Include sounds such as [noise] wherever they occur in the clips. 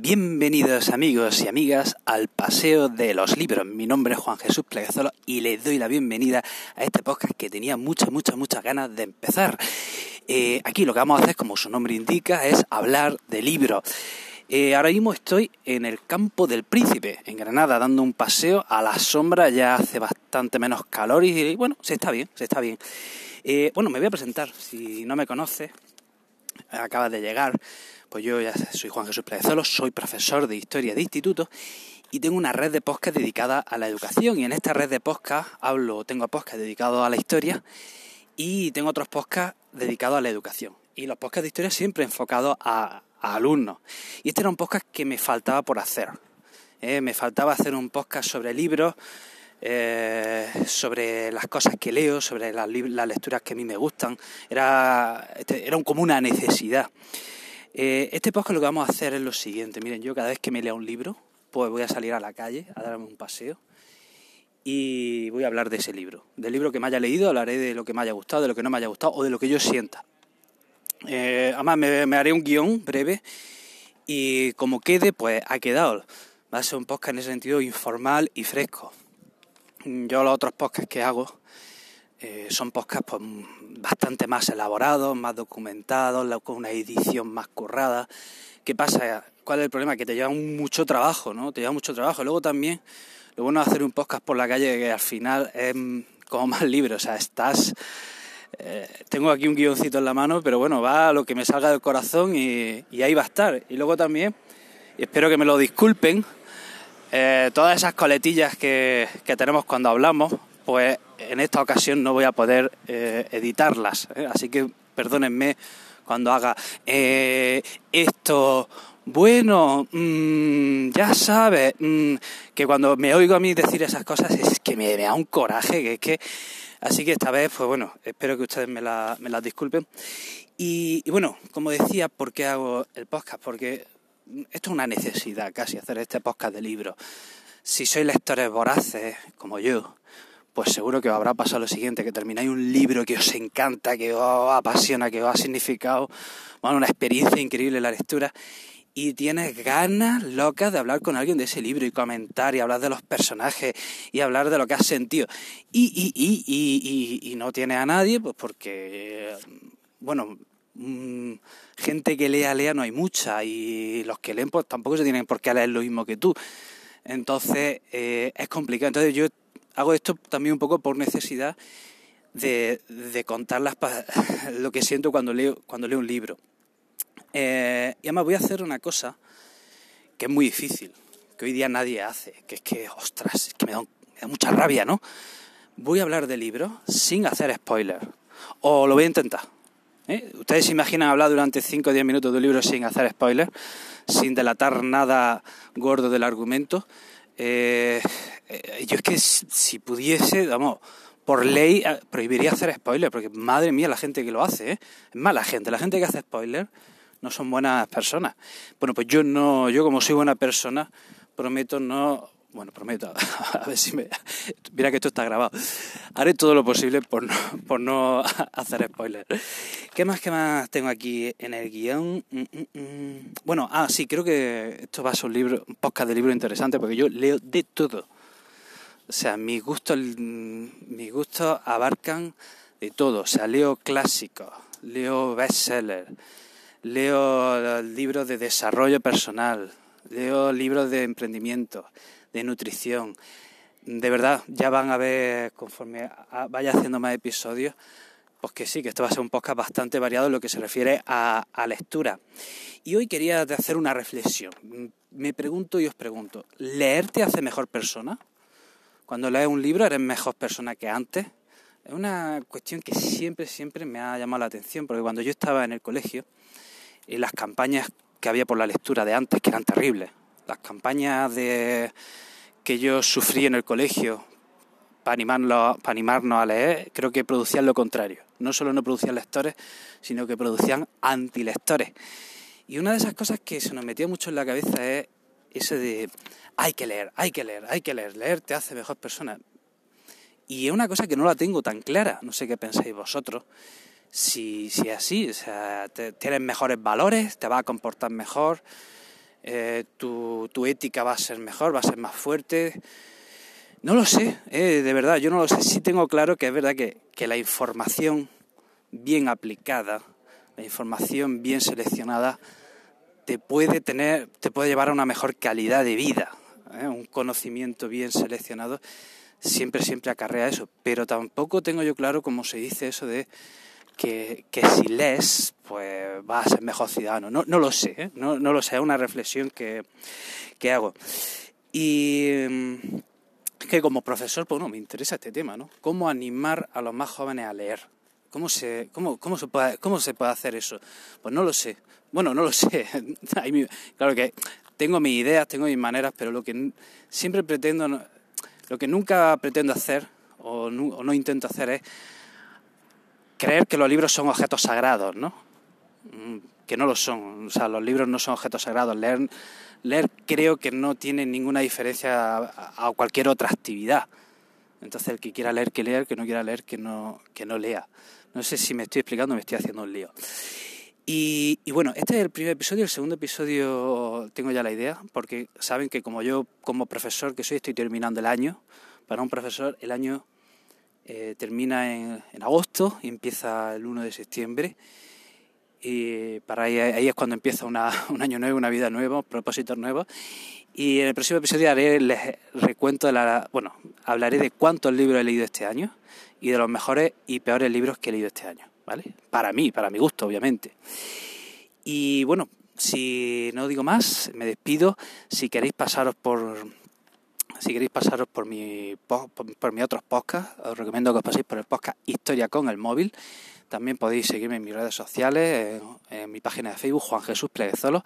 Bienvenidos amigos y amigas al Paseo de los Libros. Mi nombre es Juan Jesús Pleguezolo y les doy la bienvenida a este podcast que tenía muchas, muchas, muchas ganas de empezar. Eh, aquí lo que vamos a hacer, como su nombre indica, es hablar de libros. Eh, ahora mismo estoy en el campo del Príncipe, en Granada, dando un paseo a la sombra, ya hace bastante menos calor y, bueno, se está bien, se está bien. Eh, bueno, me voy a presentar, si no me conoces, acabas de llegar, pues yo ya soy Juan Jesús Plezolo, soy profesor de historia de instituto y tengo una red de podcast dedicada a la educación y en esta red de podcast hablo, tengo podcast dedicados a la historia y tengo otros podcasts dedicados a la educación. Y los podcasts de historia siempre enfocados a, alumnos. Y este era un podcast que me faltaba por hacer. ¿eh? Me faltaba hacer un podcast sobre libros, eh, sobre las cosas que leo, sobre las, lecturas que a mí me gustan. Era, este, era como una necesidad. Eh, este podcast lo que vamos a hacer es lo siguiente. Miren, yo cada vez que me lea un libro, pues voy a salir a la calle a darme un paseo y voy a hablar de ese libro. Del libro que me haya leído, hablaré de lo que me haya gustado, de lo que no me haya gustado o de lo que yo sienta. Eh, además, me, haré un guion breve y como quede, pues ha quedado. Va a ser un podcast en ese sentido informal y fresco. Yo los otros podcasts que hago eh, son podcasts pues, bastante más elaborados, más documentados, con una edición más currada. ¿Qué pasa? ¿Cuál es el problema? Que te lleva mucho trabajo, ¿no? Te lleva mucho trabajo. Luego también, lo bueno de hacer un podcast por la calle que al final es como más libre, o sea, estás... Eh, tengo aquí un guioncito en la mano, pero bueno, va a lo que me salga del corazón y, ahí va a estar. Y luego también, espero que me lo disculpen, eh, todas esas coletillas que, que tenemos cuando hablamos, pues en esta ocasión no voy a poder eh, editarlas. ¿eh? Así que perdónenme cuando haga eh, esto. Bueno, mm, ya sabes mm, que cuando me oigo a mí decir esas cosas es que me, da un coraje, que es que... Así que esta vez, pues bueno, espero que ustedes me, la, me las disculpen. Y, y, bueno, como decía, ¿por qué hago el podcast? Porque esto es una necesidad casi, hacer este podcast de libros. Si sois lectores voraces, como yo, pues seguro que habrá pasado lo siguiente, que termináis un libro que os encanta, que os apasiona, que os ha significado bueno, una experiencia increíble la lectura y tienes ganas locas de hablar con alguien de ese libro y comentar y hablar de los personajes y hablar de lo que has sentido. Y, y, y, y, y no tienes a nadie, pues porque, bueno, mm, gente que lea, lea no hay mucha y los que leen pues tampoco se tienen por qué leer lo mismo que tú. Entonces eh, es complicado. Entonces yo hago esto también un poco por necesidad de, contar [laughs] lo que siento cuando leo, cuando leo un libro. Eh, y además voy a hacer una cosa que es muy difícil, que hoy día nadie hace, que es que, ostras, es que me da, mucha rabia, ¿no? Voy a hablar de libros sin hacer spoiler. O lo voy a intentar. ¿eh? ¿Ustedes se imaginan hablar durante 5 o 10 minutos de un libro sin hacer spoiler? Sin delatar nada gordo del argumento. Eh, eh, yo es que si pudiese, vamos, por ley eh, prohibiría hacer spoiler, porque madre mía la gente que lo hace, ¿eh? es mala gente, la gente que hace spoiler no son buenas personas. Bueno, pues yo no, yo como soy buena persona, prometo no bueno, prometo, [laughs] a ver si me... Mira que esto está grabado. Haré todo lo posible por no, por no [laughs] hacer spoilers. ¿Qué más, qué más tengo aquí en el guion? Mm, mm, mm. Bueno, ah, sí, creo que esto va a ser un libro, un podcast de libro interesante porque yo leo de todo. O sea, mis gustos, mis gustos abarcan de todo. O sea, leo clásicos, leo bestsellers, leo libros de desarrollo personal, leo libros de emprendimiento de nutrición. De verdad, ya van a ver conforme vaya haciendo más episodios, pues que sí, que esto va a ser un podcast bastante variado en lo que se refiere a, lectura. Y hoy quería hacer una reflexión. Me pregunto y os pregunto, ¿leer te hace mejor persona? Cuando lees un libro eres mejor persona que antes. Es una cuestión que siempre, siempre me ha llamado la atención, porque cuando yo estaba en el colegio, y las campañas que había por la lectura de antes, que eran terribles, las campañas de, que yo sufrí en el colegio para, animarlo, para animarnos a leer, creo que producían lo contrario. No solo no producían lectores, sino que producían antilectores. Y una de esas cosas que se nos metía mucho en la cabeza es ese de hay que leer, hay que leer, hay que leer, leer te hace mejor persona. Y es una cosa que no la tengo tan clara, no sé qué pensáis vosotros. Si, si así, o sea, tienes mejores valores, te vas a comportar mejor, eh, tu, tu, ética va a ser mejor, va a ser más fuerte. No lo sé, eh, de verdad, yo no lo sé. Sí tengo claro que es verdad que, que la información bien aplicada, la información bien seleccionada, te puede tener, te puede llevar a una mejor calidad de vida. ¿eh? Un conocimiento bien seleccionado siempre, siempre acarrea eso. Pero tampoco tengo yo claro cómo se dice eso de que, si lees, pues vas a ser mejor ciudadano. No, no lo sé, ¿eh? no, no, lo sé, es una reflexión que, que hago. Y mm, que como profesor, pues no, me interesa este tema, ¿no? Cómo animar a los más jóvenes a leer. ¿Cómo se, cómo, cómo se, puede, ¿Cómo se puede hacer eso? Pues no lo sé. Bueno, no lo [laughs] sé. claro que tengo mis ideas, tengo mis maneras, pero lo que siempre pretendo, lo que nunca pretendo hacer o no intento hacer es creer que los libros son objetos sagrados, ¿no? Mm, que no lo son. O sea, los libros no son objetos sagrados. Leer, leer creo que no tiene ninguna diferencia a, cualquier otra actividad. Entonces, el que quiera leer, que lea, el que no quiera leer, que no, que no lea. No sé si me estoy explicando, me estoy haciendo un lío. Y, y, bueno, este es el primer episodio, el segundo episodio tengo ya la idea, porque saben que como yo, como profesor que soy, estoy terminando el año. Para un profesor, el año eh, termina en, agosto y empieza el 1 de septiembre. Y para ahí, ahí es cuando empieza una, un año nuevo, una vida nueva, propósitos nuevos. Y en el próximo episodio haré les recuento de la, bueno, hablaré de cuántos libros he leído este año y de los mejores y peores libros que he leído este año, ¿vale? Para mí, para mi gusto, obviamente. Y bueno, si no digo más, me despido. Si queréis pasaros por, si queréis pasaros por mi, por, mi otros podcasts, os recomiendo que os paséis por el podcast Historia con el móvil. También podéis seguirme en mis redes sociales, en, mi página de Facebook, Juan Jesús Pleguezolo,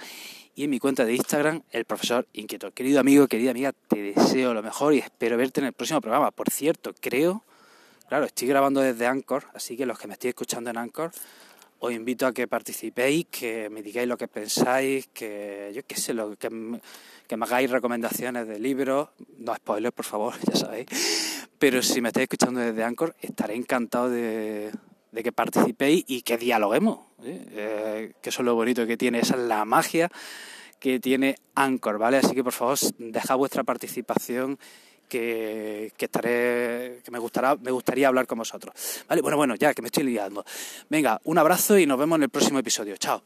y en mi cuenta de Instagram, El Profesor Inquieto. Querido amigo, querida amiga, te deseo lo mejor y espero verte en el próximo programa. Por cierto, creo, claro, estoy grabando desde Anchor, así que los que me estéis escuchando en Anchor, os invito a que participéis, que me digáis lo que pensáis, que yo qué sé, lo que, que me hagáis recomendaciones de libros, no spoilers por favor, [laughs] ya sabéis, pero si me estáis escuchando desde Anchor, estaré encantado de, que participéis y que dialoguemos, ¿eh? Eh, que eso es lo bonito que tiene, esa es la magia que tiene Anchor, ¿vale? Así que por favor, dejad vuestra participación que, estaré, que me gustará, me gustaría hablar con vosotros. Vale, bueno, bueno, ya que me estoy liando. Venga, un abrazo y nos vemos en el próximo episodio. Chao.